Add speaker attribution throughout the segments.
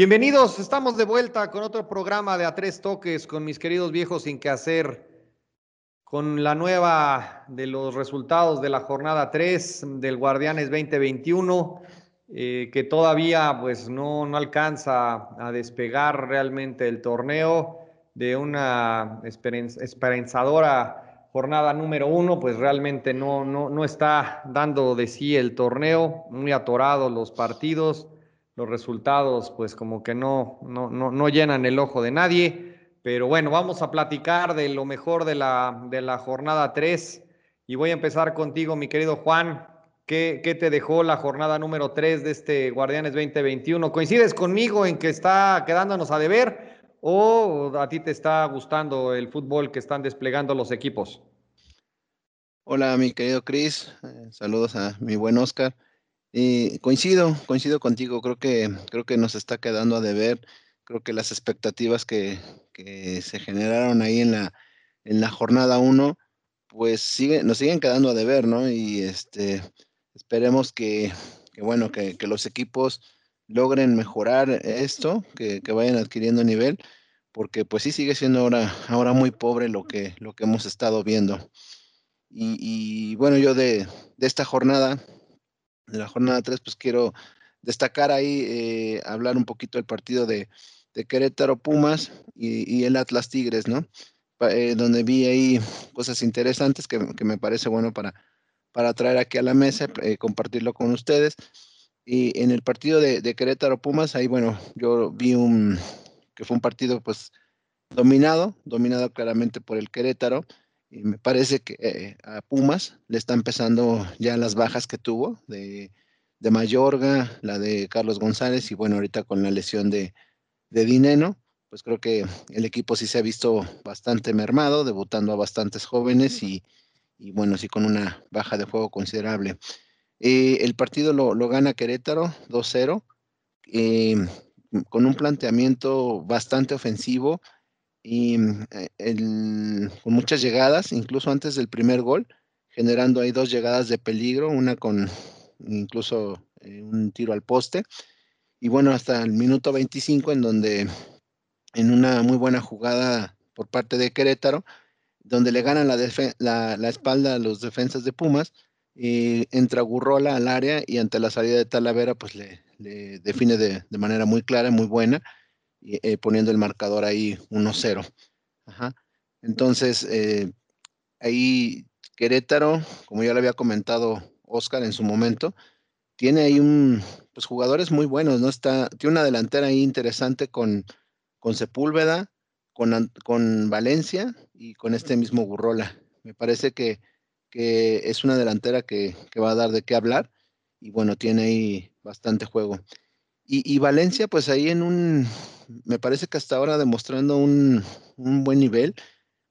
Speaker 1: Bienvenidos, estamos de vuelta con otro programa de A Tres Toques con mis queridos viejos sin qué hacer, con la nueva de los resultados de la jornada 3 del Guardianes 2021, eh, que todavía pues no, no alcanza a despegar realmente el torneo de una esperanzadora jornada número uno, pues realmente no, no, no está dando de sí el torneo, muy atorados los partidos los resultados pues como que no, no, no, llenan el ojo de nadie. Pero bueno, vamos a platicar de lo mejor de la, de la jornada 3 y voy a empezar contigo, mi querido Juan. ¿Qué, ¿Qué, te dejó la jornada número 3 de este Guardianes 2021? ¿Coincides conmigo en que está quedándonos a deber o a ti te está gustando el fútbol que están desplegando los equipos?
Speaker 2: Hola, mi querido Cris. Eh, saludos a mi buen Oscar. Y coincido, coincido contigo, creo que, creo que nos está quedando a deber, creo que las expectativas que, se generaron ahí en la, en la jornada 1, pues sigue, nos siguen quedando a deber, ¿no? Y este, esperemos que, bueno, que, los equipos logren mejorar esto, que, vayan adquiriendo nivel, porque pues sí sigue siendo ahora, ahora muy pobre lo que, lo que hemos estado viendo. Y, bueno, yo de, de esta jornada, de la jornada 3, pues quiero destacar ahí, eh, hablar un poquito del partido de, Querétaro Pumas y, el Atlas Tigres, ¿no? Eh, donde vi ahí cosas interesantes que, me parece bueno para, para traer aquí a la mesa, eh, compartirlo con ustedes. Y en el partido de, Querétaro Pumas, ahí bueno, yo vi un que fue un partido pues dominado, dominado claramente por el Querétaro, y me parece que eh, a Pumas le está empezando ya las bajas que tuvo de, de Mayorga, la de Carlos González y bueno, ahorita con la lesión de, de Dineno, pues creo que el equipo sí se ha visto bastante mermado, debutando a bastantes jóvenes y, y bueno, sí con una baja de juego considerable. Eh, el partido lo, lo gana Querétaro 2-0, eh, con un planteamiento bastante ofensivo y mm, eh, con muchas llegadas, incluso antes del primer gol, generando ahí dos llegadas de peligro, una con incluso eh, un tiro al poste. Y bueno, hasta el minuto 25 en donde en una muy buena jugada por parte de Querétaro, donde le ganan la, la, espalda a los defensas de Pumas, y entra Gurrola al área y ante la salida de Talavera, pues le, define de, de, manera muy clara, muy buena, eh, poniendo el marcador ahí 1-0. Entonces, eh, ahí Querétaro, como ya lo había comentado Oscar en su momento, tiene ahí un, pues jugadores muy buenos, ¿no? Está, tiene una delantera ahí interesante con, con Sepúlveda, con, con Valencia y con este mismo Gurrola. Me parece que, que es una delantera que, que, va a dar de qué hablar y bueno, tiene ahí bastante juego. Y, Valencia, pues ahí en un, me parece que hasta ahora demostrando un, buen nivel.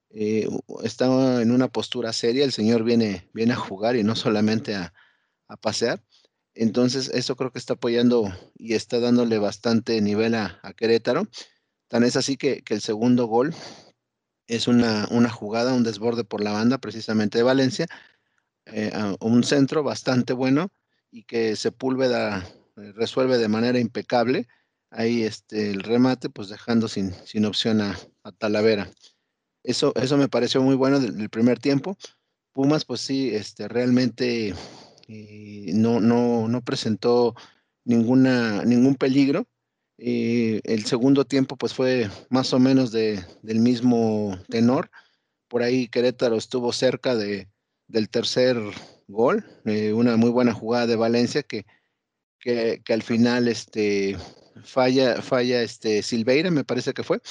Speaker 2: Eh, está en una postura seria, el señor viene, viene a jugar y no solamente a, pasear. Entonces, eso creo que está apoyando y está dándole bastante nivel a, Querétaro. Tan es así que, el segundo gol es una, jugada, un desborde por la banda precisamente de Valencia, eh, un centro bastante bueno y que Sepúlveda resuelve de manera impecable ahí este, el remate, pues dejando sin, sin opción a, Talavera. Eso, eso me pareció muy bueno del, primer tiempo. Pumas, pues sí, este, realmente eh, no, no, no presentó ninguna, ningún peligro. Eh, el segundo tiempo, pues fue más o menos de, del mismo tenor. Por ahí Querétaro estuvo cerca de, del tercer gol, una muy buena jugada de Valencia que, que, al final este, falla, falla este, Silveira, me parece que fue,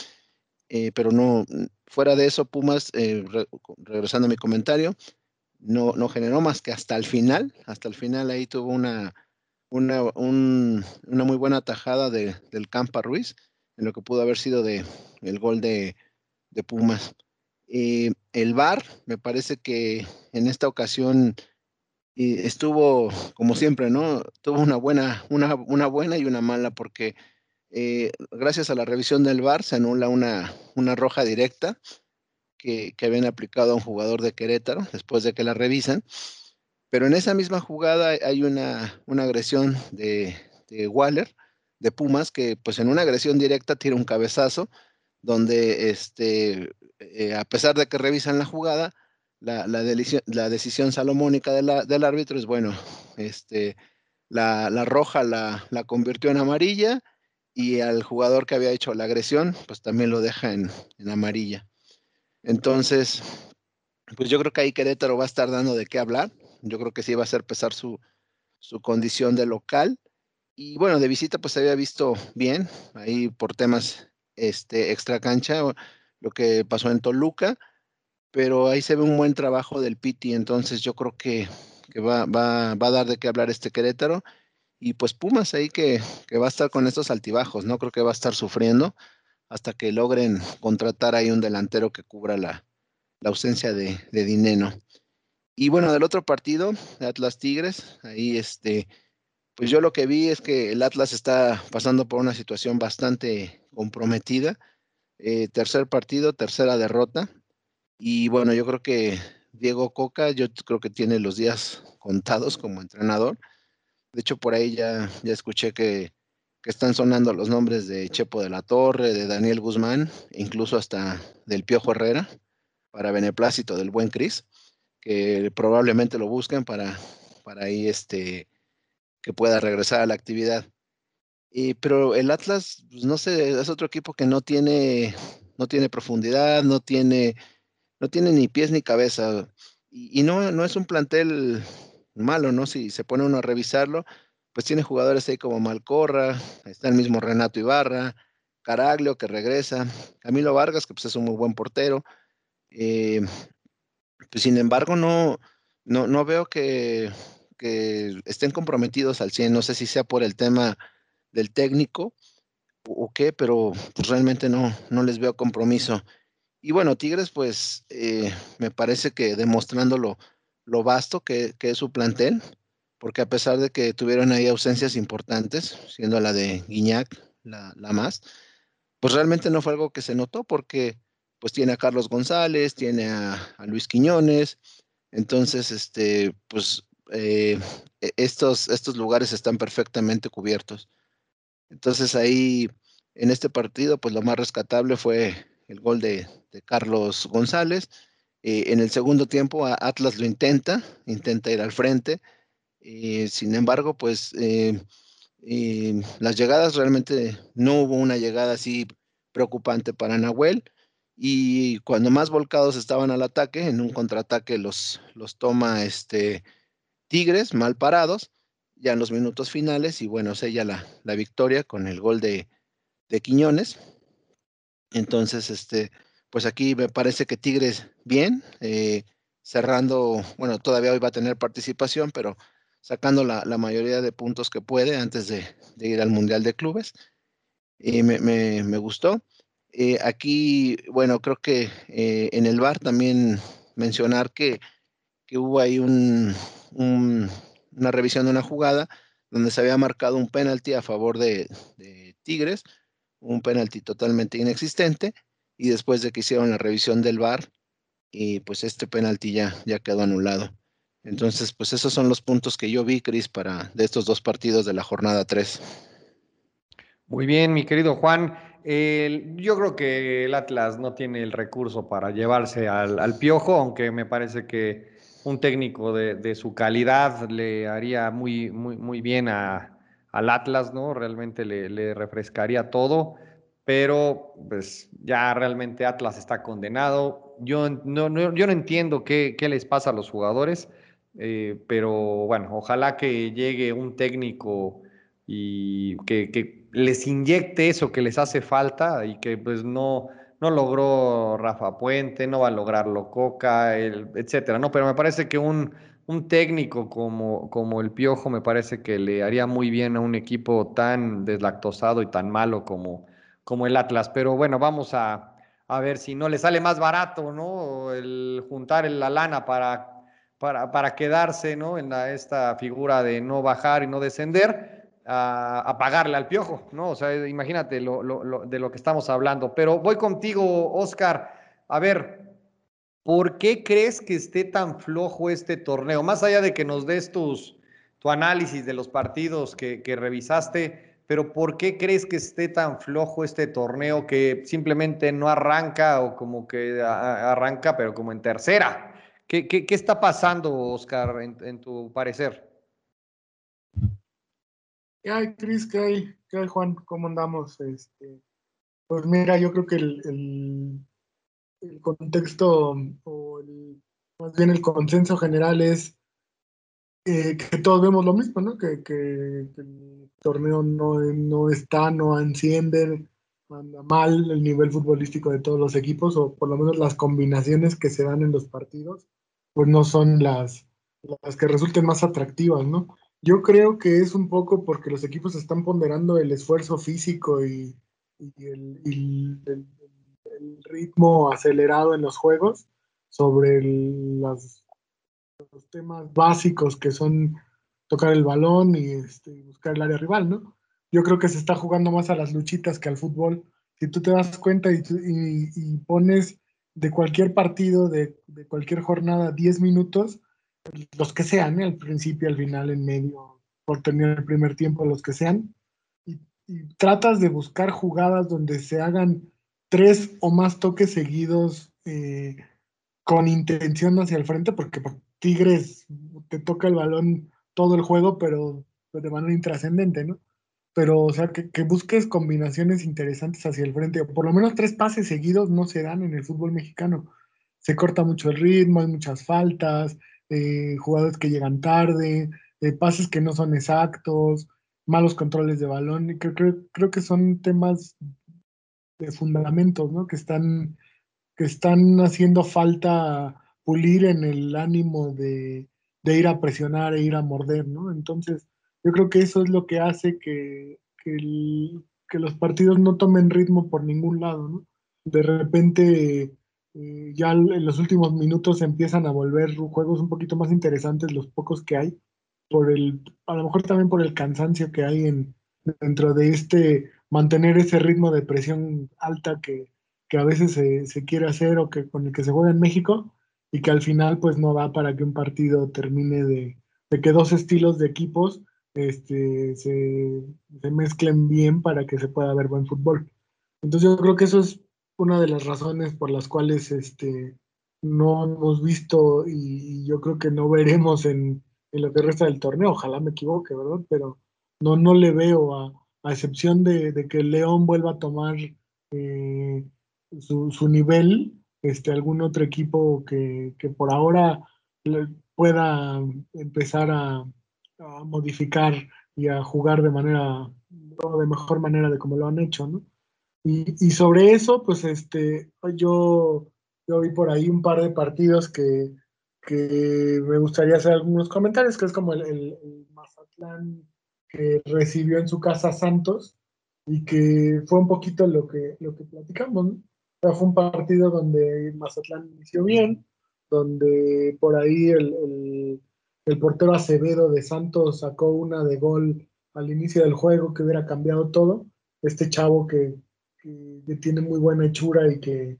Speaker 2: eh, pero no, fuera de eso, Pumas, eh, regresando a mi comentario, no, no generó más que hasta el final, hasta el final ahí tuvo una, una, una muy buena tajada de, del Campa Ruiz, en lo que pudo haber sido de, el gol de, de Pumas. Eh, el VAR, me parece que en esta ocasión y estuvo, como siempre, ¿no? Tuvo una buena, una, una buena y una mala, porque eh, gracias a la revisión del VAR se anula una, una roja directa que, que, habían aplicado a un jugador de Querétaro después de que la revisan. Pero en esa misma jugada hay una, una agresión de, Waller de Pumas, que pues en una agresión directa tira un cabezazo, donde este, eh, a pesar de que revisan la jugada, la, la, la decisión salomónica del árbitro es, bueno, este, la, roja la, la, convirtió en amarilla y al jugador que había hecho la agresión, pues también lo deja en, en amarilla. Entonces, pues yo creo que ahí Querétaro va a estar dando de qué hablar. Yo creo que sí va a hacer pesar su, su condición de local. Y bueno, de visita pues se había visto bien, ahí por temas este, extra cancha, lo que pasó en Toluca, pero ahí se ve un buen trabajo del Piti, entonces yo creo que, va, va, va, a dar de qué hablar este Querétaro. Y pues Pumas ahí que, que, va a estar con estos altibajos, ¿no? Creo que va a estar sufriendo hasta que logren contratar ahí un delantero que cubra la, la ausencia de, de Dineno. Y bueno, del otro partido, Atlas Tigres, ahí este, pues yo lo que vi es que el Atlas está pasando por una situación bastante comprometida. Eh, tercer partido, tercera derrota. Y bueno, yo creo que Diego Coca, yo creo que tiene los días contados como entrenador. De hecho, por ahí ya, ya escuché que, que están sonando los nombres de Chepo de la Torre, de Daniel Guzmán, incluso hasta del Piojo Herrera, para beneplácito del buen Cris que probablemente lo busquen para, para ahí este, que pueda regresar a la actividad. Y, pero el Atlas, pues no sé, es otro equipo que no tiene, no tiene profundidad, no tiene, no tiene ni pies ni cabeza. Y, no, no es un plantel malo, ¿no? Si se pone uno a revisarlo, pues tiene jugadores ahí como Malcorra, está el mismo Renato Ibarra, Caraglio que regresa, Camilo Vargas, que pues es un muy buen portero. Eh, pues sin embargo, no, no, no veo que, que, estén comprometidos al 100. No sé si sea por el tema del técnico o qué, pero pues realmente no, no les veo compromiso. Y bueno, Tigres, pues eh, me parece que demostrando lo, vasto que, que, es su plantel, porque a pesar de que tuvieron ahí ausencias importantes, siendo la de Guiñac la, la más, pues realmente no fue algo que se notó porque pues tiene a Carlos González, tiene a, a Luis Quiñones, entonces, este, pues eh, e, estos, estos lugares están perfectamente cubiertos. Entonces ahí, en este partido, pues lo más rescatable fue el gol de, Carlos González. Eh, en el segundo tiempo Atlas lo intenta, intenta ir al frente. Eh, sin embargo, pues eh, las llegadas realmente no hubo una llegada así preocupante para Nahuel y cuando más volcados estaban al ataque, en un contraataque los, los toma este Tigres, mal parados, ya en los minutos finales, y bueno, sella la, la victoria con el gol de, de, Quiñones. Entonces, este, pues aquí me parece que Tigres bien, eh, cerrando, bueno, todavía hoy va a tener participación, pero sacando la, la mayoría de puntos que puede antes de, ir al Mundial de Clubes. Y me, me, gustó. Eh, aquí, bueno, creo que eh, en el bar también mencionar que, que hubo ahí un, un, una revisión de una jugada donde se había marcado un penalti a favor de Tigres, un penalti totalmente inexistente, y después de que hicieron la revisión del bar, y pues este penalti ya, ya quedó anulado. Entonces, pues esos son los puntos que yo vi, Cris, para de estos dos partidos de la jornada 3.
Speaker 1: Muy bien, mi querido Juan. Yo creo que el Atlas no tiene el recurso para llevarse al, al piojo, aunque me parece que un técnico de, de, su calidad le haría muy, muy, muy bien a, al Atlas, ¿no? Realmente le, refrescaría todo, pero pues ya realmente Atlas está condenado. Yo no, no yo no entiendo qué, qué, les pasa a los jugadores, eh, pero bueno, ojalá que llegue un técnico y que, que les inyecte eso que les hace falta y que pues no, no logró Rafa Puente, no va a lograrlo Coca, el, etcétera, ¿no? Pero me parece que un, un técnico como, como el Piojo me parece que le haría muy bien a un equipo tan deslactosado y tan malo como, como el Atlas. Pero bueno, vamos a, a ver si no le sale más barato, ¿no? El juntar la lana para, para, para quedarse, ¿no? En la, esta figura de no bajar y no descender a, pagarle al piojo, ¿no? O sea, imagínate lo, lo, de lo que estamos hablando. Pero voy contigo, Oscar. A ver, ¿por qué crees que esté tan flojo este torneo? Más allá de que nos des tus, tu análisis de los partidos que, revisaste, pero ¿por qué crees que esté tan flojo este torneo que simplemente no arranca o como que arranca, pero como en tercera? ¿Qué, qué, está pasando, Oscar, en, tu parecer?
Speaker 3: ¿Qué hay, Cris? ¿Qué hay? ¿Qué hay, Juan? ¿Cómo andamos? Este, pues mira, yo creo que el, el, contexto o más bien el consenso general es eh, que todos vemos lo mismo, ¿no? Que, que, el torneo no, no está, no enciende, anda mal el nivel futbolístico de todos los equipos, o por lo menos las combinaciones que se dan en los partidos, pues no son las, las que resulten más atractivas, ¿no? Yo creo que es un poco porque los equipos están ponderando el esfuerzo físico y, el, ritmo acelerado en los juegos sobre las los temas básicos que son tocar el balón y este, buscar el área rival, ¿no? Yo creo que se está jugando más a las luchitas que al fútbol. Si tú te das cuenta y, pones de cualquier partido, de, cualquier jornada, 10 minutos, los que sean, ¿eh? al principio, al final, en medio, por tener el primer tiempo, los que sean, y, tratas de buscar jugadas donde se hagan tres o más toques seguidos eh, con intención hacia el frente, porque Tigres te toca el balón todo el juego, pero de manera intrascendente, ¿no? Pero, o sea, que, busques combinaciones interesantes hacia el frente, por lo menos tres pases seguidos no se dan en el fútbol mexicano. Se corta mucho el ritmo, hay muchas faltas, eh, jugadores que llegan tarde, eh, pases que no son exactos, malos controles de balón. Creo, que son temas de fundamentos, ¿no? Que están, que están haciendo falta pulir en el ánimo de, ir a presionar e ir a morder, ¿no? Entonces, yo creo que eso es lo que hace que, que, los partidos no tomen ritmo por ningún lado, ¿no? De repente, eh, ya en los últimos minutos empiezan a volver juegos un poquito más interesantes, los pocos que hay, por el, a lo mejor también por el cansancio que hay en, dentro de este, mantener ese ritmo de presión alta que, que a veces se, se, quiere hacer o que con el que se juega en México, y que al final pues no da para que un partido termine de, que dos estilos de equipos este, se, mezclen bien para que se pueda ver buen fútbol. Entonces yo creo que eso es una de las razones por las cuales este, no hemos visto y, yo creo que no veremos en, lo que resta del torneo. Ojalá me equivoque, ¿verdad? Pero no, no le veo, a, excepción de, que el León vuelva a tomar eh, su, su, nivel, este, algún otro equipo que, por ahora pueda empezar a, modificar y a jugar de manera, de mejor manera de como lo han hecho, ¿no? Y, sobre eso, pues este, yo, yo vi por ahí un par de partidos que, me gustaría hacer algunos comentarios, que es como el, el, Mazatlán que recibió en su casa Santos y que fue un poquito lo que, lo que platicamos, ¿no? fue un partido donde Mazatlán inició bien, donde por ahí el, portero Acevedo de Santos sacó una de gol al inicio del juego que hubiera cambiado todo. Este chavo que, tiene muy buena hechura y que,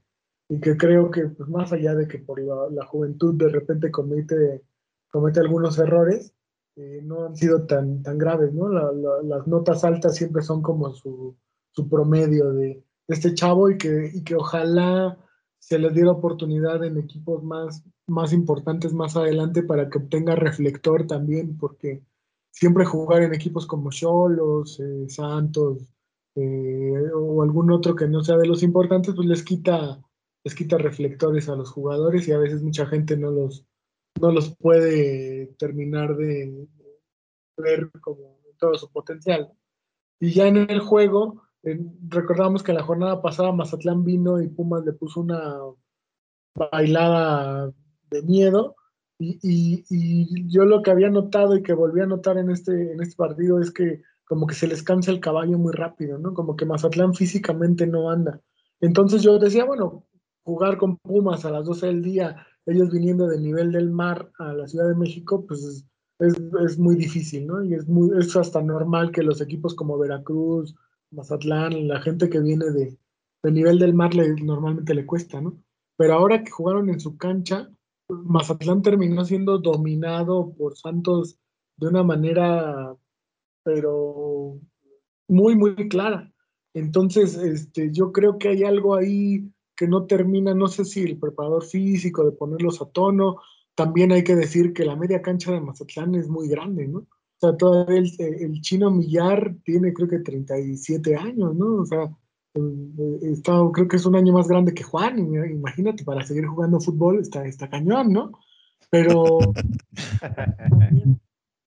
Speaker 3: que creo que pues más allá de que por la, juventud de repente comete, comete algunos errores, eh, no han sido tan, tan graves, ¿no? las notas altas siempre son como su, su promedio de, este chavo y que, y que ojalá se le diera oportunidad en equipos más, más importantes más adelante para que obtenga reflector también, porque siempre jugar en equipos como Cholos, eh, Santos eh, o algún otro que no sea de los importantes, pues les quita, les quita reflectores a los jugadores y a veces mucha gente no los, no los puede terminar de ver como todo su potencial. Y ya en el juego, recordamos que la jornada pasada Mazatlán vino y Pumas le puso una bailada de miedo. Y, yo lo que había notado y que volví a notar en este, en este partido es que como que se les cansa el caballo muy rápido, ¿no? Como que Mazatlán físicamente no anda. Entonces yo decía, bueno, jugar con Pumas a las 12 del día, ellos viniendo del nivel del mar a la Ciudad de México, pues es, es, muy difícil, ¿no? Y es, muy, es hasta normal que los equipos como Veracruz, Mazatlán, la gente que viene de, nivel del mar le, normalmente le cuesta, ¿no? Pero ahora que jugaron en su cancha, Mazatlán terminó siendo dominado por Santos de una manera, pero muy, muy clara. Entonces, este, yo creo que hay algo ahí que no termina, no sé si el preparador físico de ponerlos a tono, también hay que decir que la media cancha de Mazatlán es muy grande, ¿no? O sea, todavía el, el chino Millar tiene creo que 37 años, ¿no? O sea, eh, está, creo que es un año más grande que Juan, imagínate, para seguir jugando fútbol está, está cañón, ¿no? Pero también,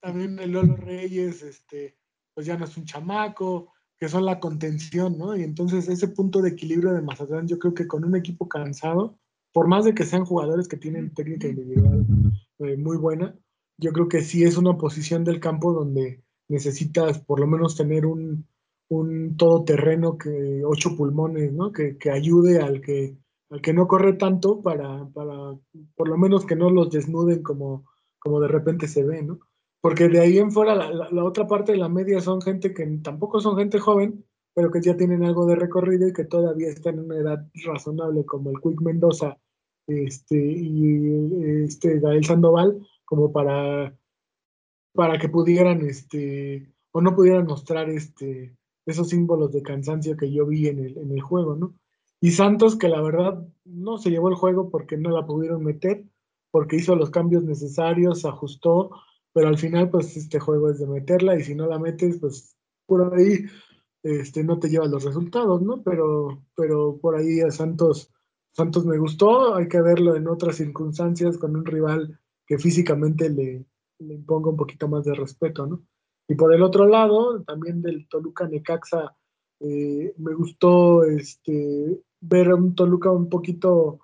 Speaker 3: el Lolo Reyes, este, pues ya no es un chamaco, que son la contención, ¿no? Y entonces ese punto de equilibrio de Mazatlán, yo creo que con un equipo cansado, por más de que sean jugadores que tienen técnica individual eh, muy buena, yo creo que sí es una posición del campo donde necesitas por lo menos tener un, un todoterreno que ocho pulmones, ¿no? Que, que, ayude al que al que no corre tanto para, para por lo menos que no los desnuden como, como de repente se ve, ¿no? Porque de ahí en fuera la, otra parte de la media son gente que tampoco son gente joven, pero que ya tienen algo de recorrido y que todavía están en una edad razonable, como el Quick Mendoza este, y este Gael Sandoval, como para, para que pudieran, este, o no pudieran mostrar este, esos símbolos de cansancio que yo vi en el, en el juego, ¿no? Y Santos, que la verdad no se llevó el juego porque no la pudieron meter, porque hizo los cambios necesarios, ajustó, pero al final pues este juego es de meterla y si no la metes pues por ahí este, no te lleva los resultados, ¿no? Pero, pero por ahí a Santos, Santos me gustó, hay que verlo en otras circunstancias con un rival que físicamente le, le imponga un poquito más de respeto, ¿no? Y por el otro lado, también del Toluca Necaxa, eh, me gustó este, ver un Toluca un poquito,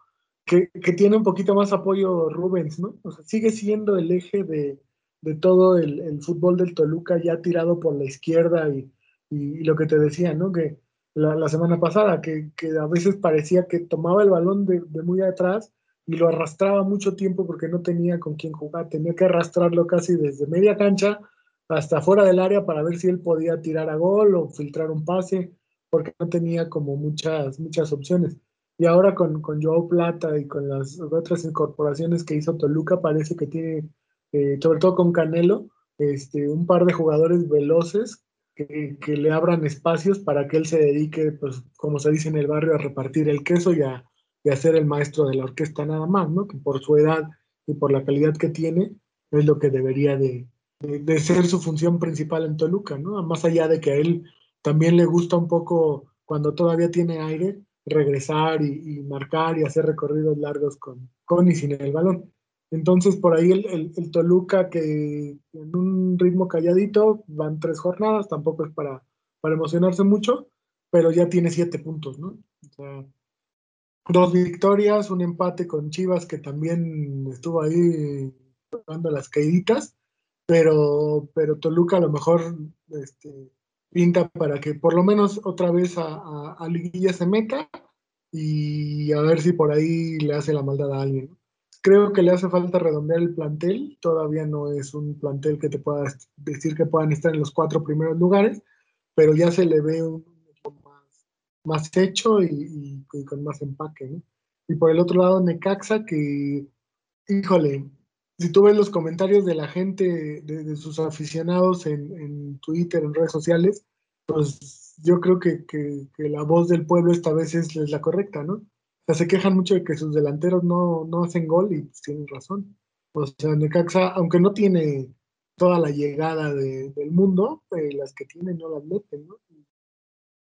Speaker 3: que, que, tiene un poquito más apoyo Rubens, ¿no? O sea, sigue siendo el eje de, de todo el, fútbol del Toluca ya tirado por la izquierda y, lo que te decía, ¿no? Que la, semana pasada, que, a veces parecía que tomaba el balón de, muy atrás y lo arrastraba mucho tiempo porque no tenía con quién jugar, tenía que arrastrarlo casi desde media cancha hasta fuera del área para ver si él podía tirar a gol o filtrar un pase, porque no tenía como muchas, muchas opciones. Y ahora con, con Joao Plata y con las otras incorporaciones que hizo Toluca, parece que tiene eh, sobre todo con Canelo, este, un par de jugadores veloces que, le abran espacios para que él se dedique, pues, como se dice en el barrio, a repartir el queso y a, ser el maestro de la orquesta nada más, ¿no? Que por su edad y por la calidad que tiene, es lo que debería de, ser su función principal en Toluca, ¿no? Más allá de que a él también le gusta un poco, cuando todavía tiene aire, regresar y, marcar y hacer recorridos largos con, con y sin el balón. Entonces, por ahí el, Toluca, que en un ritmo calladito, van tres jornadas, tampoco es para, para emocionarse mucho, pero ya tiene siete puntos, ¿no? O sea, dos victorias, un empate con Chivas, que también estuvo ahí dando las caíditas, pero, pero Toluca a lo mejor este, pinta para que por lo menos otra vez a, a Liguilla se meta y a ver si por ahí le hace la maldad a alguien. ¿no? Creo que le hace falta redondear el plantel. Todavía no es un plantel que te pueda decir que puedan estar en los cuatro primeros lugares, pero ya se le ve un más, más hecho y, con más empaque. Y por el otro lado, Necaxa, que, híjole, si tú ves los comentarios de la gente, de, sus aficionados en, Twitter, en redes sociales, pues yo creo que, la voz del pueblo esta vez es la correcta, ¿no? Se quejan mucho de que sus delanteros no, no hacen gol y tienen razón. O sea, Necaxa, aunque no tiene toda la llegada del mundo, eh, las que tiene no las meten, ¿no?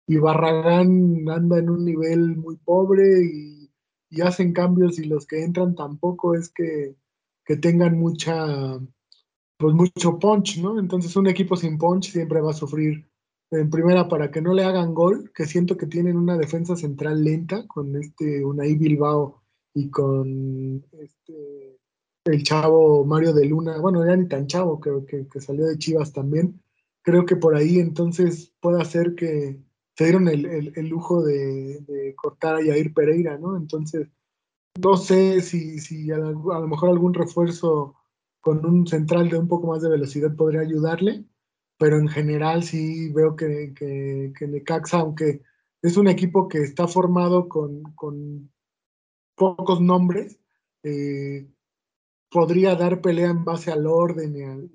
Speaker 3: Y Barragán anda en un nivel muy pobre y, y hacen cambios y los que entran tampoco es que, que tengan mucha, pues mucho punch, ¿no? Entonces un equipo sin punch siempre va a sufrir en primera para que no le hagan gol, que siento que tienen una defensa central lenta con este Unai Bilbao y con este el chavo Mario de Luna, bueno, ya ni tan chavo, creo que, que, salió de Chivas también. Creo que por ahí entonces puede ser que se dieron el, lujo de, cortar a Yair Pereira, ¿no? Entonces, no sé si, si a lo mejor algún refuerzo con un central de un poco más de velocidad podría ayudarle pero en general sí veo que, que, Necaxa, aunque es un equipo que está formado con, pocos nombres, eh, podría dar pelea en base al orden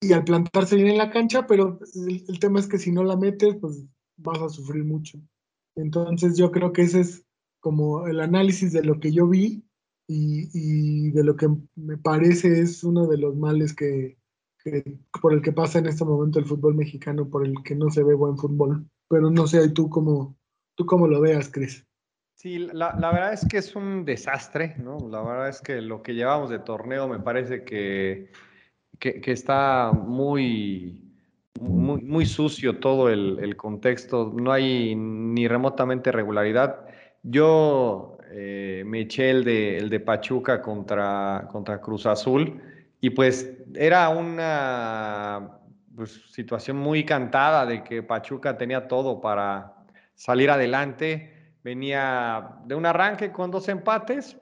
Speaker 3: y al plantarse bien en la cancha, pero el, tema es que si no la metes, pues vas a sufrir mucho. Entonces yo creo que ese es como el análisis de lo que yo vi y, de lo que me parece es uno de los males que, por el que pasa en este momento el fútbol mexicano, por el que no se ve buen fútbol. Pero no sé, ¿tú cómo, tú cómo lo veas, Cris?
Speaker 1: Sí, la, la, verdad es que es un desastre, ¿no? La verdad es que lo que llevamos de torneo me parece que, que, está muy, muy, muy, sucio todo el, el, contexto, no hay ni remotamente regularidad. Yo eh, me eché el de, el de Pachuca contra, contra Cruz Azul. Y pues era una pues, situación muy cantada de que Pachuca tenía todo para salir adelante. Venía de un arranque con dos empates,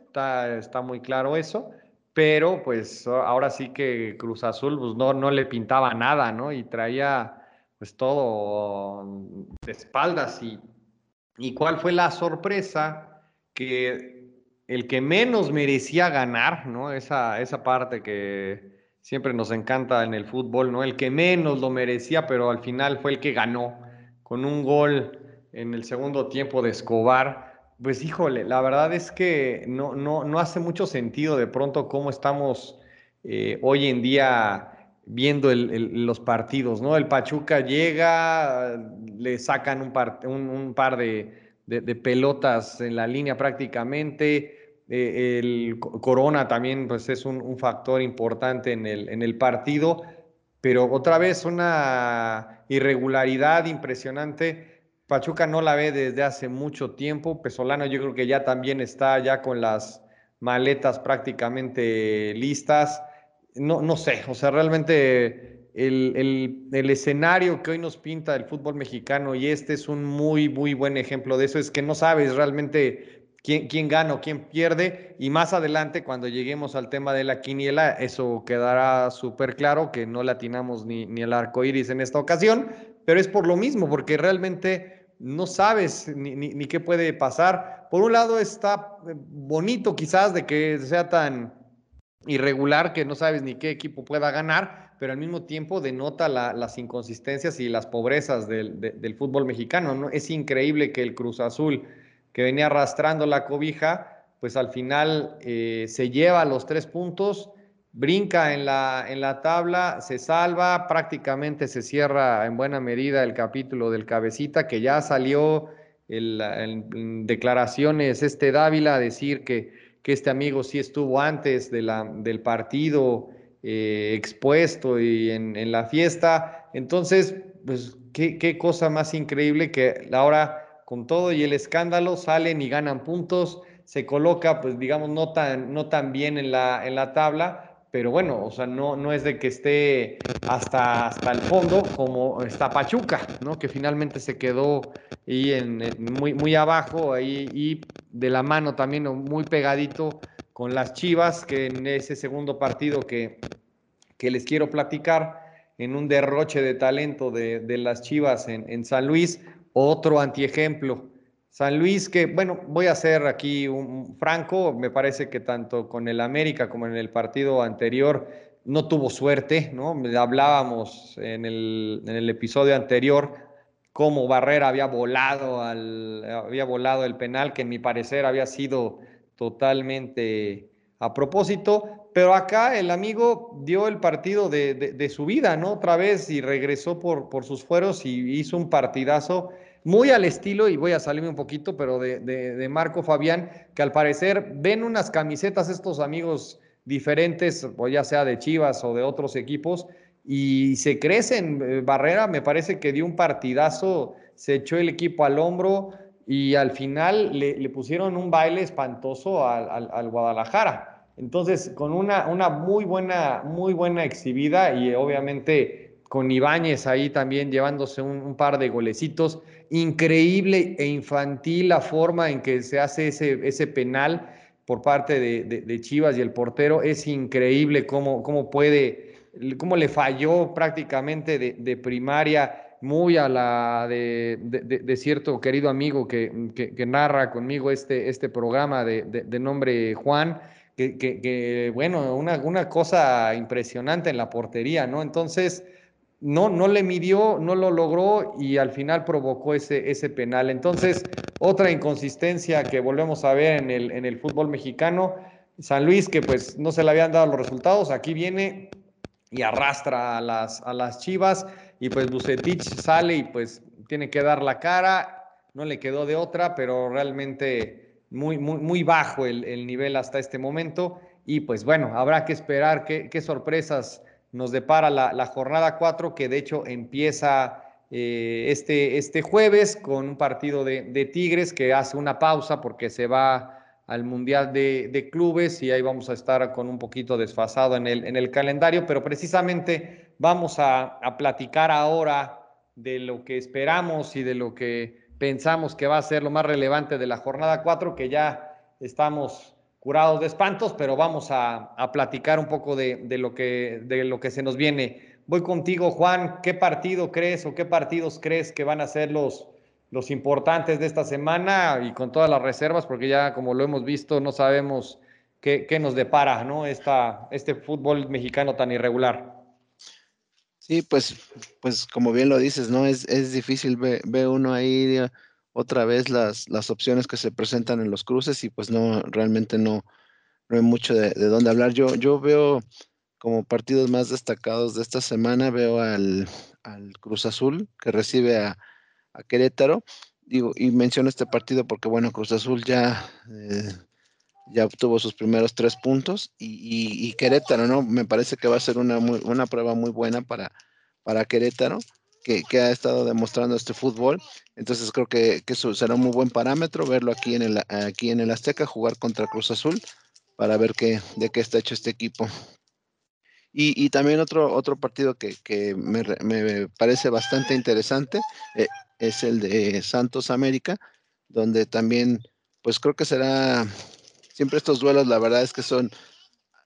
Speaker 1: está, muy claro eso, pero pues ahora sí que Cruz Azul pues, no, no le pintaba nada, ¿no? Y traía pues todo de espaldas. Y, y cuál fue la sorpresa que el que menos merecía ganar, ¿no? Esa, esa parte que siempre nos encanta en el fútbol, ¿no? El que menos lo merecía, pero al final fue el que ganó con un gol en el segundo tiempo de Escobar, pues híjole, la verdad es que no, no, no hace mucho sentido de pronto cómo estamos eh, hoy en día viendo los partidos, ¿no? El Pachuca llega, le sacan un par, un, par de, pelotas en la línea prácticamente, eh, el Corona también pues, es un, un factor importante en el, en el partido, pero otra vez una irregularidad impresionante Pachuca no la ve desde hace mucho tiempo. Pesolano yo creo que ya también está ya con las maletas prácticamente listas. No, no sé, o sea, realmente el, escenario que hoy nos pinta el fútbol mexicano y este es un muy, muy buen ejemplo de eso, es que no sabes realmente quién, quién gana o quién pierde y más adelante cuando lleguemos al tema de la quiniela, eso quedará súper claro que no latinamos ni, ni el arco iris en esta ocasión, pero es por lo mismo, porque realmente no sabes ni, qué puede pasar. Por un lado está bonito quizás de que sea tan irregular que no sabes ni qué equipo pueda ganar, pero al mismo tiempo denota las inconsistencias y las pobrezas del, fútbol mexicano. ¿no? Es increíble que el Cruz Azul, que venía arrastrando la cobija, pues al final eh, se lleva los tres puntos brinca en la, en la tabla, se salva, prácticamente se cierra en buena medida el capítulo del cabecita, que ya salió en declaraciones este Dávila a decir que, que, este amigo sí estuvo antes de la, del partido eh, expuesto y en, la fiesta. Entonces, pues qué, cosa más increíble que ahora con todo y el escándalo salen y ganan puntos, se coloca, pues digamos, no tan, no tan bien en la, en la tabla, pero bueno, o sea, no, no es de que esté hasta, hasta el fondo como está Pachuca, ¿no? Que finalmente se quedó ahí en, muy, muy abajo ahí, y de la mano también muy pegadito con las Chivas, que en ese segundo partido que, que les quiero platicar, en un derroche de talento de, de las Chivas en, en San Luis, otro antiejemplo San Luis, que bueno, voy a ser aquí un franco, me parece que tanto con el América como en el partido anterior no tuvo suerte, ¿no? Hablábamos en el, en el episodio anterior cómo Barrera había volado, al, había volado el penal, que en mi parecer había sido totalmente a propósito, pero acá el amigo dio el partido de, de, su vida, ¿no? Otra vez y regresó por, por sus fueros y hizo un partidazo muy al estilo, y voy a salirme un poquito, pero de, Marco Fabián, que al parecer ven unas camisetas estos amigos diferentes, o ya sea de Chivas o de otros equipos, y se crecen. Eh, Barrera me parece que dio un partidazo, se echó el equipo al hombro y al final le, pusieron un baile espantoso al, al, Guadalajara. Entonces, con una, una muy buena, muy buena exhibida y obviamente con Ibáñez ahí también llevándose un, par de golecitos. Increíble e infantil la forma en que se hace ese, ese penal por parte de, Chivas y el portero. Es increíble cómo, cómo puede, cómo le falló prácticamente de, primaria muy a la de, cierto querido amigo que, que, narra conmigo este, este programa de, nombre Juan que, bueno, una, una, cosa impresionante en la portería, ¿no? Entonces, no, no le midió, no lo logró y al final provocó ese, ese penal. Entonces, otra inconsistencia que volvemos a ver en el, en el fútbol mexicano. San Luis, que pues no se le habían dado los resultados, aquí viene y arrastra a las, a las Chivas y pues Bucetich sale y pues tiene que dar la cara, no le quedó de otra, pero realmente muy, muy, muy bajo el, nivel hasta este momento. Y pues bueno, habrá que esperar qué, sorpresas nos depara la, jornada 4, que de hecho empieza eh, este, este jueves con un partido de, Tigres que hace una pausa porque se va al Mundial de, Clubes y ahí vamos a estar con un poquito desfasado en el, en el calendario, pero precisamente vamos a, platicar ahora de lo que esperamos y de lo que pensamos que va a ser lo más relevante de la jornada 4, que ya estamos curados de espantos, pero vamos a, platicar un poco de, lo que, se nos viene. Voy contigo, Juan. ¿Qué partido crees o qué partidos crees que van a ser los, importantes de esta semana y con todas las reservas? Porque ya, como lo hemos visto, no sabemos qué, nos depara ¿no? Este fútbol mexicano tan irregular.
Speaker 2: Sí, pues, pues como bien lo dices, ¿no? Es, es difícil, ve, uno ahí otra vez las, las opciones que se presentan en los cruces y pues no, realmente no, no hay mucho de, dónde hablar. Yo, yo veo como partidos más destacados de esta semana, veo al, Cruz Azul que recibe a, Querétaro. Digo, y menciono este partido porque, bueno, Cruz Azul ya eh, ya obtuvo sus primeros tres puntos y, Querétaro, ¿no? Me parece que va a ser una, una prueba muy buena para, para Querétaro, que, ha estado demostrando este fútbol. Entonces creo que, eso será un muy buen parámetro verlo aquí en el, aquí en el Azteca, jugar contra Cruz Azul, para ver qué, de qué está hecho este equipo. Y, también otro, otro partido que, me, parece bastante interesante eh, es el de Santos América, donde también, pues creo que será siempre estos duelos, la verdad es que son,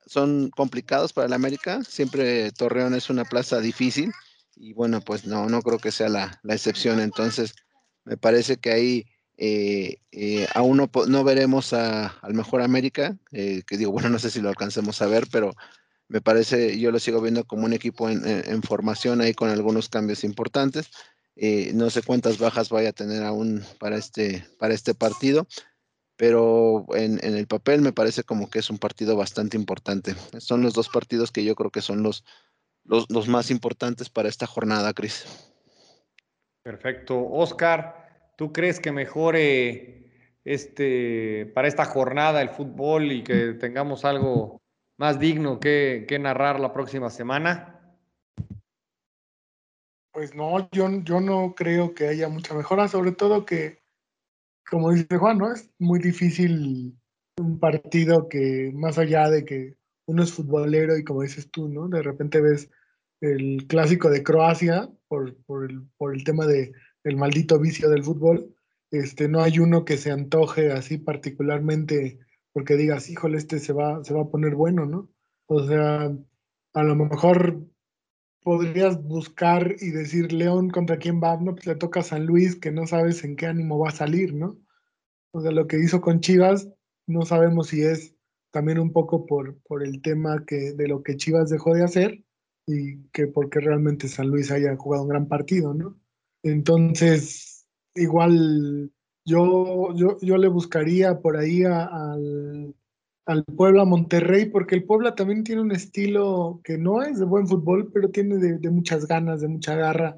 Speaker 2: son complicados para el América. Siempre Torreón es una plaza difícil y bueno, pues no, no creo que sea la, excepción. Entonces, me parece que ahí eh, eh, aún no, veremos a, al mejor América, eh, que digo, bueno, no sé si lo alcancemos a ver, pero me parece, yo lo sigo viendo como un equipo en, formación ahí con algunos cambios importantes. no sé cuántas bajas vaya a tener aún para este, para este partido, pero en, el papel me parece como que es un partido bastante importante. Son los dos partidos que yo creo que son los, los, más importantes para esta jornada, Cris.
Speaker 1: Perfecto. Oscar, ¿tú crees que mejore este para esta jornada el fútbol y que tengamos algo más digno que, que narrar la próxima semana?
Speaker 3: Pues no, yo, yo no creo que haya mucha mejora, sobre todo que como dice Juan, ¿no? Es muy difícil un partido que, más allá de que uno es futbolero y como dices tú, ¿no? De repente ves el clásico de Croacia por, por, el, por el tema de maldito vicio del fútbol, este, no hay uno que se antoje así particularmente porque digas, híjole, este se va, se va a poner bueno, ¿no? O sea, a lo mejor podrías buscar y decir León contra quién va, no, pues le toca a San Luis, que no sabes en qué ánimo va a salir, ¿no? O sea, lo que hizo con Chivas, no sabemos si es también un poco por, por el tema que, de lo que Chivas dejó de hacer y que porque realmente San Luis haya jugado un gran partido, ¿no? Entonces, igual yo, yo, yo le buscaría por ahí al, al Puebla Monterrey, porque el Puebla también tiene un estilo que no es de buen fútbol, pero tiene de, muchas ganas, de mucha garra,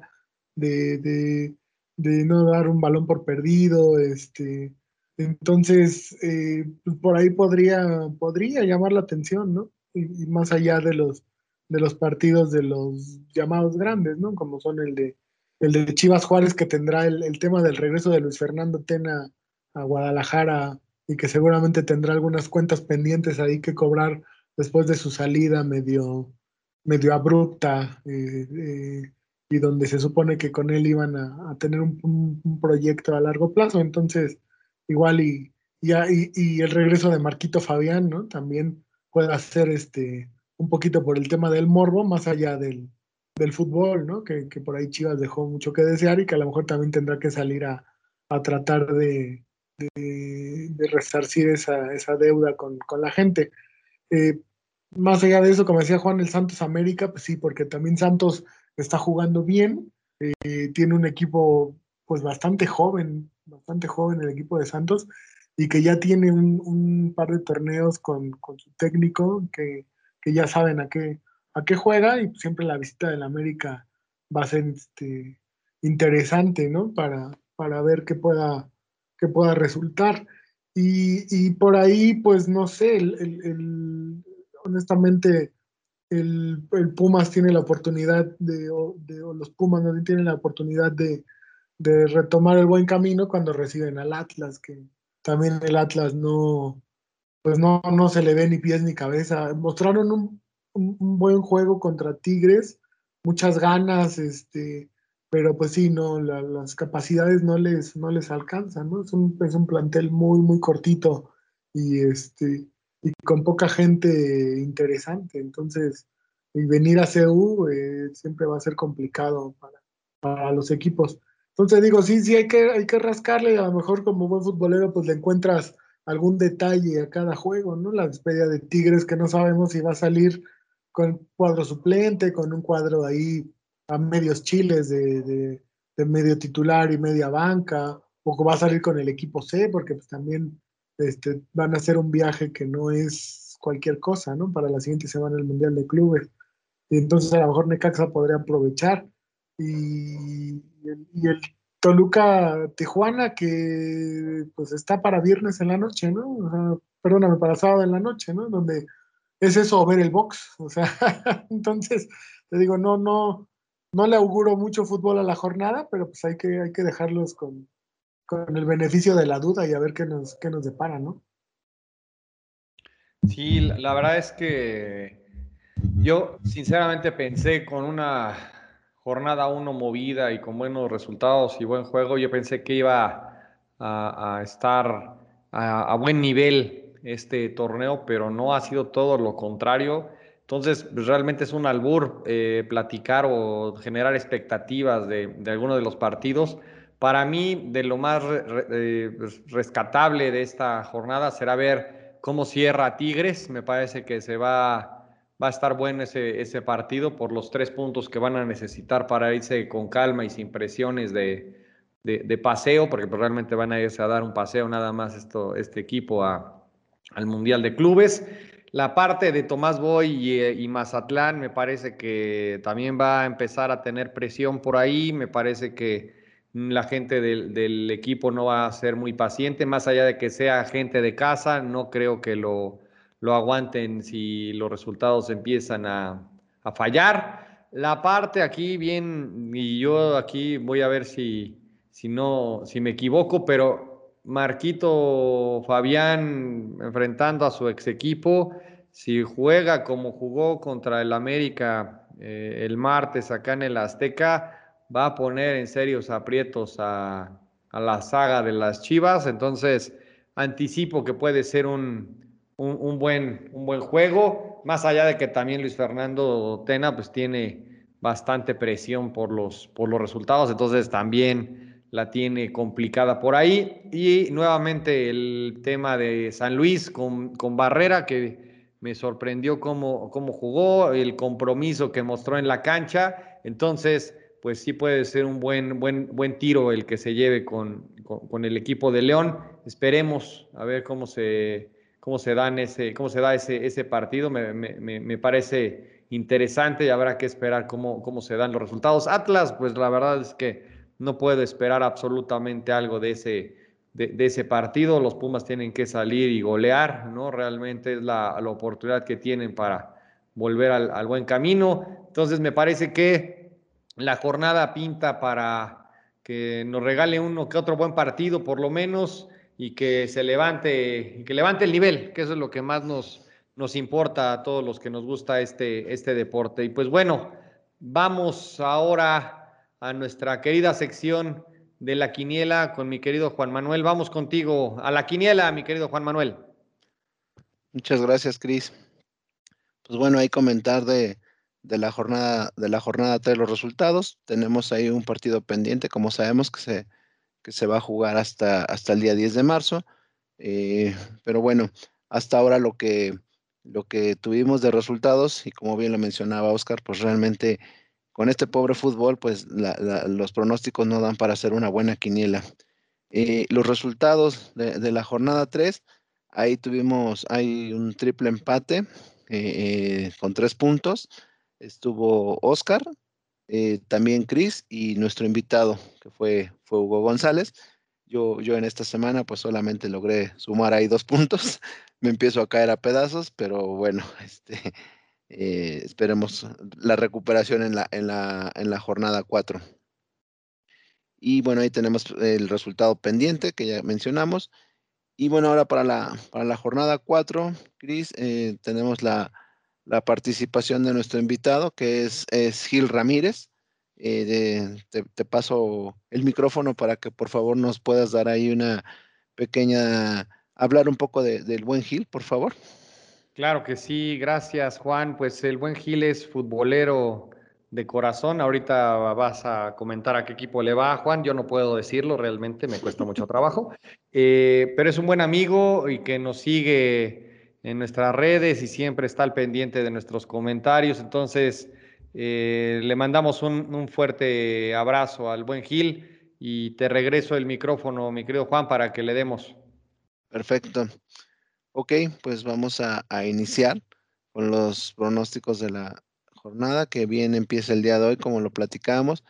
Speaker 3: de, de, de, no dar un balón por perdido, este, entonces, eh, pues, por ahí podría, podría llamar la atención, ¿no? Y, más allá de los, de los partidos de los llamados grandes, ¿no? Como son el de, el de Chivas Juárez, que tendrá el, el tema del regreso de Luis Fernando Tena a Guadalajara y que seguramente tendrá algunas cuentas pendientes ahí que cobrar después de su salida medio, medio abrupta eh, eh, y donde se supone que con él iban a, tener un, proyecto a largo plazo. Entonces, igual y, y, el regreso de Marquito Fabián, ¿no? También puede hacer este, un poquito por el tema del morbo, más allá del, del fútbol, ¿no? Que, que, por ahí Chivas dejó mucho que desear y que a lo mejor también tendrá que salir a, a tratar de, de, resarcir esa, esa deuda con, con, la gente. Eh, más allá de eso, como decía Juan, el Santos América, pues sí, porque también Santos está jugando bien, eh, tiene un equipo pues bastante joven, bastante joven el equipo de Santos, y que ya tiene un, par de torneos con, su técnico, que, ya saben a qué, a qué juega, y siempre la visita del América va a ser este, interesante, ¿no? Para, para ver qué pueda, qué pueda resultar. Y, por ahí, pues no sé, el, honestamente, el, Pumas tiene la oportunidad de, o, los Pumas no tienen la oportunidad de, retomar el buen camino cuando reciben al Atlas, que también el Atlas no, pues no, no se le ve ni pies ni cabeza. Mostraron un, un buen juego contra Tigres, muchas ganas, este, pero pues sí, no, las capacidades no les, no les alcanzan, ¿no? Es un, es un plantel muy, muy cortito y, este, y con poca gente interesante, entonces, y venir a CU eh, siempre va a ser complicado para, para, los equipos. Entonces digo, sí, sí, hay que, hay que rascarle, a lo mejor como buen futbolero, pues le encuentras algún detalle a cada juego, ¿no? La despedida de Tigres que no sabemos si va a salir con cuadro suplente, con un cuadro ahí a medios chiles de, medio titular y media banca, o va a salir con el equipo C, porque pues también este, van a hacer un viaje que no es cualquier cosa, ¿no? Para la siguiente semana el Mundial de Clubes. Y entonces a lo mejor Necaxa podría aprovechar. Y, y el Toluca Tijuana, que pues está para viernes en la noche, ¿no? perdóname, para sábado en la noche, ¿no? Donde es eso, ver el box. O sea, entonces, te digo, no, no, no le auguro mucho fútbol a la jornada, pero pues hay que, hay que dejarlos con, el beneficio de la duda y a ver qué nos, qué nos depara, ¿no?
Speaker 1: Sí, la verdad es que yo sinceramente pensé con una jornada uno movida y con buenos resultados y buen juego, yo pensé que iba a, estar a, buen nivel este torneo, pero no ha sido todo lo contrario. Entonces, pues, realmente es un albur eh, platicar o generar expectativas de, de alguno de los partidos. Para mí, de lo más eh, pues, rescatable de esta jornada será ver cómo cierra Tigres. Me parece que se va, a estar bueno ese, partido por los tres puntos que van a necesitar para irse con calma y sin presiones de, paseo, porque pues, realmente van a irse a dar un paseo nada más esto, este equipo al Mundial de Clubes. La parte de Tomás Boy eh, y, Mazatlán me parece que también va a empezar a tener presión por ahí. Me parece que la gente del, equipo no va a ser muy paciente, más allá de que sea gente de casa, no creo que lo, lo aguanten si los resultados empiezan a, a, fallar. La parte aquí bien, y yo aquí voy a ver si, si no, si me equivoco, pero Marquito Fabián enfrentando a su ex equipo, si juega como jugó contra el América eh, el martes acá en el Azteca, va a poner en serios aprietos a, la saga de las Chivas. Entonces, anticipo que puede ser un, buen, un buen juego, más allá de que también Luis Fernando Tena pues tiene bastante presión por los, por los resultados, entonces también la tiene complicada por ahí. Y nuevamente el tema de San Luis con, Barrera, que me sorprendió cómo, cómo, jugó, el compromiso que mostró en la cancha. Entonces, pues sí puede ser un buen, buen, buen tiro el que se lleve con, con, el equipo de León. Esperemos a ver cómo se, cómo se, dan ese, cómo se da ese, ese partido. Me, me, me parece interesante y habrá que esperar cómo, cómo se dan los resultados. Atlas, pues la verdad es que no puedo esperar absolutamente algo de ese, de, ese partido. Los Pumas tienen que salir y golear, ¿no? Realmente es la, oportunidad que tienen para volver al, buen camino. Entonces me parece que la jornada pinta para que nos regale uno que otro buen partido, por lo menos, y que se levante, y que levante el nivel, que eso es lo que más nos, nos importa a todos los que nos gusta este, este deporte. Y pues bueno, vamos ahora a nuestra querida sección de la quiniela con mi querido Juan Manuel. Vamos contigo a la quiniela, mi querido Juan Manuel.
Speaker 2: Muchas gracias, Cris. Pues bueno, hay comentar de, la jornada de la jornada 3 los resultados. Tenemos ahí un partido pendiente, como sabemos que se, que se va a jugar hasta, hasta el día 10 de marzo. Eh, pero bueno, hasta ahora lo que, lo que tuvimos de resultados y como bien lo mencionaba Oscar, pues realmente con este pobre fútbol, pues los pronósticos no dan para hacer una buena quiniela. Eh, los resultados de, la jornada 3, ahí tuvimos, hay un triple empate eh, con tres puntos. Estuvo Oscar, eh, también Cris y nuestro invitado, que fue, fue Hugo González. Yo, yo en esta semana pues solamente logré sumar ahí dos puntos. Me empiezo a caer a pedazos, pero bueno, este, eh, esperemos la recuperación en la, en la, en la jornada 4. Y bueno, ahí tenemos el resultado pendiente que ya mencionamos. Y bueno, ahora para la, para la jornada 4, Cris, eh, tenemos la, la, participación de nuestro invitado, que es, es Gil Ramírez. Eh, te, paso el micrófono para que por favor nos puedas dar ahí una pequeña, hablar un poco del buen Gil, por favor.
Speaker 1: Claro que sí, gracias Juan. Pues el buen Gil es futbolero de corazón. Ahorita vas a comentar a qué equipo le va, Juan. Yo no puedo decirlo, realmente me cuesta mucho trabajo. Eh, pero es un buen amigo y que nos sigue en nuestras redes y siempre está al pendiente de nuestros comentarios. Entonces, eh, le mandamos un, un fuerte abrazo al buen Gil y te regreso el micrófono, mi querido Juan, para que le demos.
Speaker 2: Perfecto. Ok, pues vamos a, iniciar con los pronósticos de la jornada que bien empieza el día de hoy, como lo platicamos.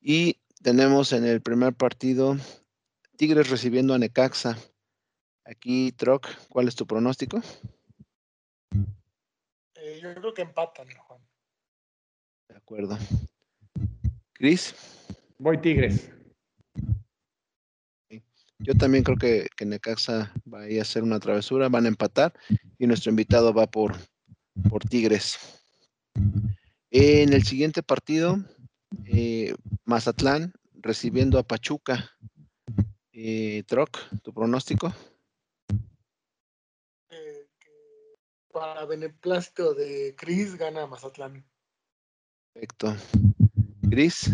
Speaker 2: Y tenemos en el primer partido Tigres recibiendo a Necaxa. Aquí, Troc, ¿cuál es tu pronóstico?
Speaker 3: Eh, yo creo que empatan, Juan.
Speaker 2: De acuerdo. Cris.
Speaker 1: Voy Tigres.
Speaker 2: Yo también creo que, Necaxa va a ir a hacer una travesura, van a empatar y nuestro invitado va por, por Tigres. En el siguiente partido, eh, Mazatlán recibiendo a Pachuca. Eh, Troc, ¿tu pronóstico?
Speaker 3: Eh, para beneplácito de Cris gana Mazatlán.
Speaker 2: Perfecto. Cris.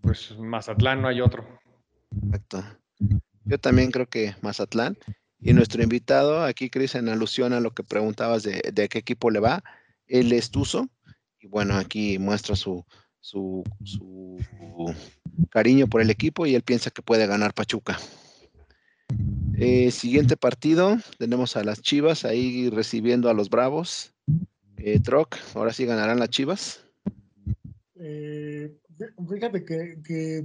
Speaker 1: Pues Mazatlán no hay otro.
Speaker 2: Perfecto. Yo también creo que Mazatlán. Y nuestro invitado, aquí Cris, en alusión a lo que preguntabas de, qué equipo le va, él es Tuzo. Y bueno, aquí muestra su, su, cariño por el equipo y él piensa que puede ganar Pachuca. Eh, siguiente partido, tenemos a las Chivas ahí recibiendo a los Bravos. Eh, Troc, ahora sí ganarán las Chivas.
Speaker 3: Eh, fíjate que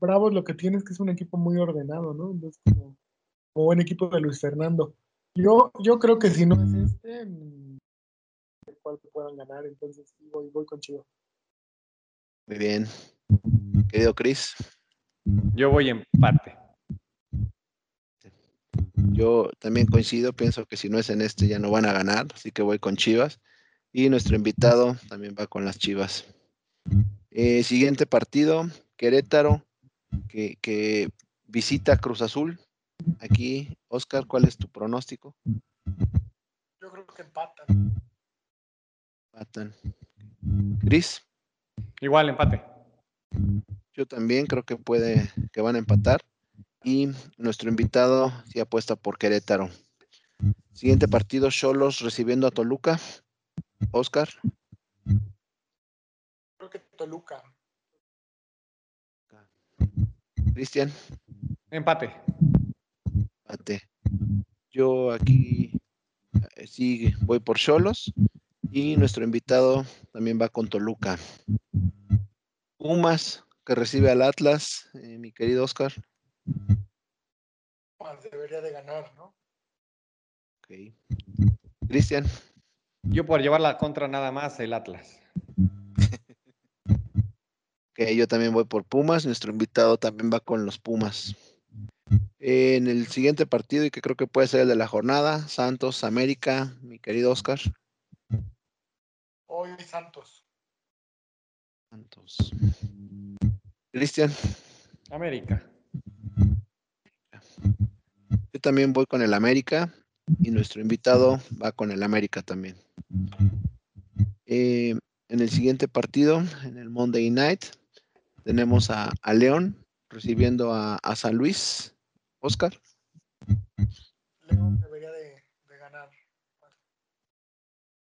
Speaker 3: Bravos lo que tiene es que es un equipo muy ordenado, ¿no? Entonces, como, como buen equipo de Luis Fernando. Yo, yo creo que si no es este, el cual puedan ganar, entonces voy, voy con Chivo.
Speaker 2: Muy bien. Querido Cris.
Speaker 1: Yo voy empate.
Speaker 2: Yo también coincido, pienso que si no es en este ya no van a ganar, así que voy con Chivas. Y nuestro invitado también va con las Chivas. Eh, siguiente partido, Querétaro, que, visita Cruz Azul. Aquí, Oscar, ¿cuál es tu pronóstico?
Speaker 3: Yo creo que empatan.
Speaker 2: Empatan. Gris.
Speaker 1: Igual, empate.
Speaker 2: Yo también creo que puede, que van a empatar. Y nuestro invitado sí apuesta por Querétaro. Siguiente partido, Cholos recibiendo a Toluca. Oscar.
Speaker 3: Creo que Toluca.
Speaker 2: Cristian.
Speaker 1: Empate.
Speaker 2: Empate. Yo aquí eh, sí voy por Cholos y nuestro invitado también va con Toluca. Pumas, que recibe al Atlas, eh, mi querido Oscar.
Speaker 3: Debería de ganar, ¿no?
Speaker 2: Ok. Cristian.
Speaker 1: Yo por llevar la contra nada más el Atlas
Speaker 2: que yo también voy por Pumas, nuestro invitado también va con los Pumas. En el siguiente partido, y que creo que puede ser el de la jornada, Santos, América, mi querido Oscar.
Speaker 3: Hoy Santos.
Speaker 2: Santos. Cristian.
Speaker 1: América.
Speaker 2: Yo también voy con el América y nuestro invitado va con el América también. Eh, en el siguiente partido, en el Monday Night, tenemos a, León recibiendo a, San Luis. Oscar.
Speaker 3: León debería de, ganar.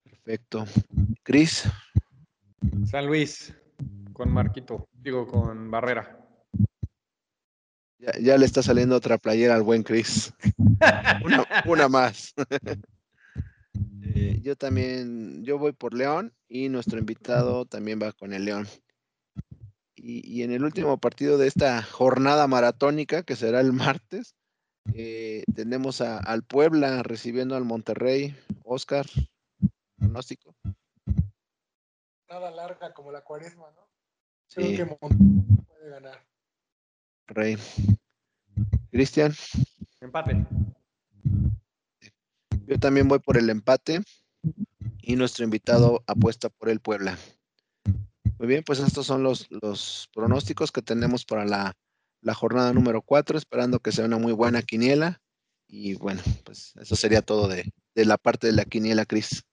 Speaker 2: Perfecto. Cris.
Speaker 1: San Luis, con Marquito, digo, con Barrera.
Speaker 2: Ya, le está saliendo otra playera al buen Cris. una, más. Eh, yo también, yo voy por León y nuestro invitado también va con el León. Y, en el último partido de esta jornada maratónica, que será el martes, eh, tenemos al Puebla recibiendo al Monterrey. Oscar, pronóstico.
Speaker 3: Nada larga como la cuaresma, ¿no?
Speaker 2: Sí. Creo que Monterrey puede ganar. Rey. Cristian.
Speaker 1: Empate.
Speaker 2: Yo también voy por el empate y nuestro invitado apuesta por el Puebla. Muy bien, pues estos son los, los pronósticos que tenemos para la, jornada número 4, esperando que sea una muy buena quiniela. Y bueno, pues eso sería todo de, de la parte de la quiniela, Cris.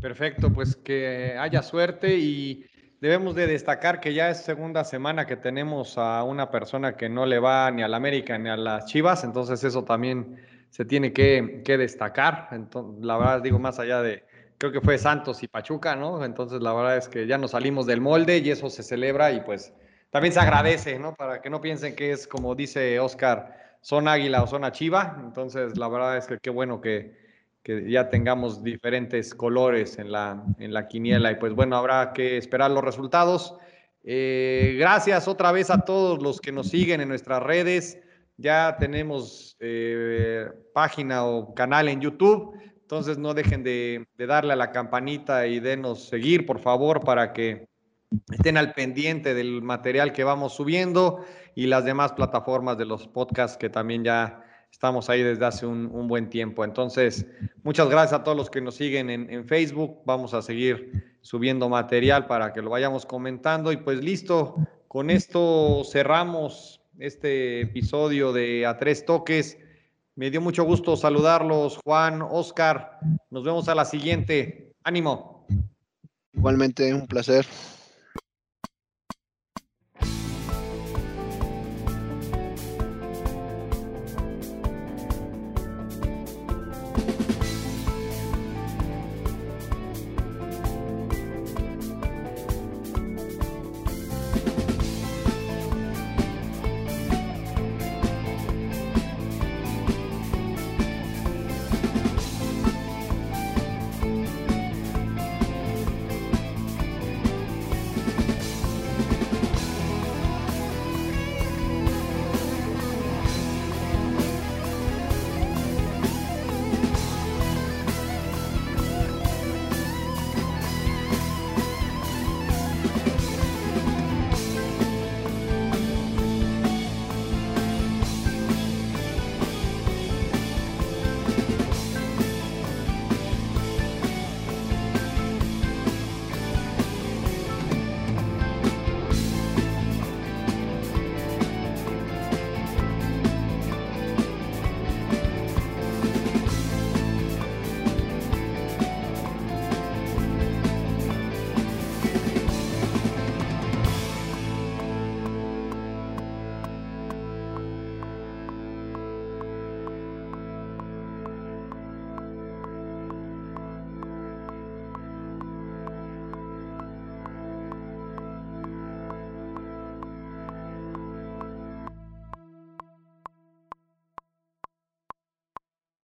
Speaker 1: Perfecto, pues que haya suerte y debemos de destacar que ya es segunda semana que tenemos a una persona que no le va ni a la América ni a las Chivas, entonces eso también se tiene que, que destacar. Entonces, la verdad digo, más allá de, creo que fue Santos y Pachuca, ¿no? Entonces la verdad es que ya nos salimos del molde y eso se celebra y pues también se agradece, ¿no? Para que no piensen que es como dice Oscar, son águila o son chiva. Entonces la verdad es que qué bueno que, que ya tengamos diferentes colores en la, en la quiniela y pues bueno, habrá que esperar los resultados. Eh, gracias otra vez a todos los que nos siguen en nuestras redes. Ya tenemos eh, página o canal en YouTube. Entonces no dejen de, darle a la campanita y denos seguir, por favor, para que estén al pendiente del material que vamos subiendo y las demás plataformas de los podcasts que también ya estamos ahí desde hace un, buen tiempo. Entonces, muchas gracias a todos los que nos siguen en, en, Facebook. Vamos a seguir subiendo material para que lo vayamos comentando. Y pues listo, con esto cerramos este episodio de A Tres Toques. Me dio mucho gusto saludarlos, Juan, Oscar. Nos vemos a la siguiente. Ánimo.
Speaker 2: Igualmente, un placer.